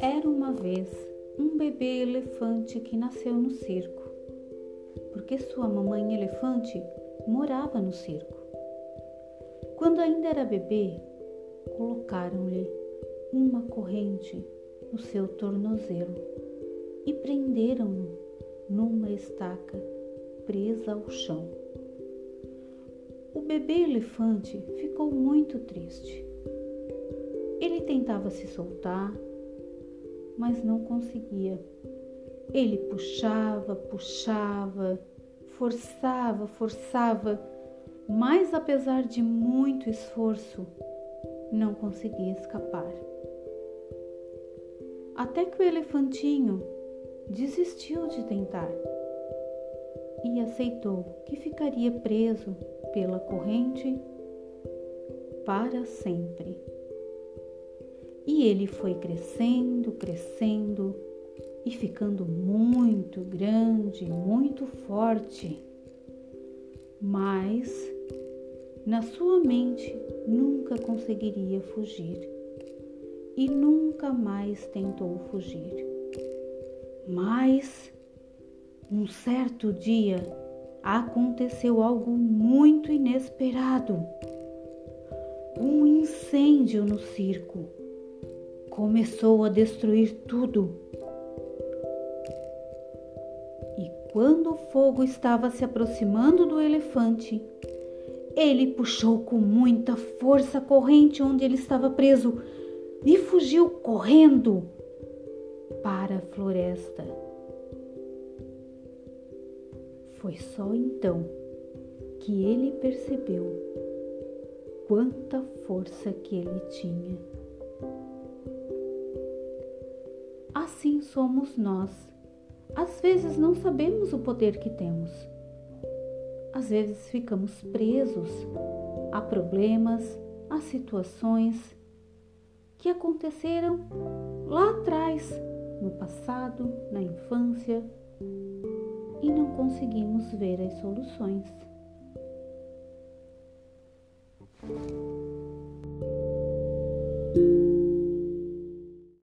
Era uma vez um bebê elefante que nasceu no circo, porque sua mamãe elefante morava no circo. Quando ainda era bebê, colocaram-lhe uma corrente no seu tornozelo e prenderam-no numa estaca presa ao chão. Bebê elefante ficou muito triste. Ele tentava se soltar, mas não conseguia. Ele puxava, puxava, forçava, forçava, mas apesar de muito esforço, não conseguia escapar. Até que o elefantinho desistiu de tentar e aceitou que ficaria preso pela corrente para sempre. E ele foi crescendo, crescendo e ficando muito grande, muito forte. Mas na sua mente nunca conseguiria fugir e nunca mais tentou fugir. Mas um certo dia aconteceu algo muito inesperado. Um incêndio no circo começou a destruir tudo. E quando o fogo estava se aproximando do elefante, ele puxou com muita força a corrente onde ele estava preso e fugiu correndo para a floresta. Foi só então que ele percebeu quanta força que ele tinha. Assim somos nós. Às vezes não sabemos o poder que temos. Às vezes ficamos presos a problemas, a situações que aconteceram lá atrás, no passado, na infância, e não conseguimos ver as soluções.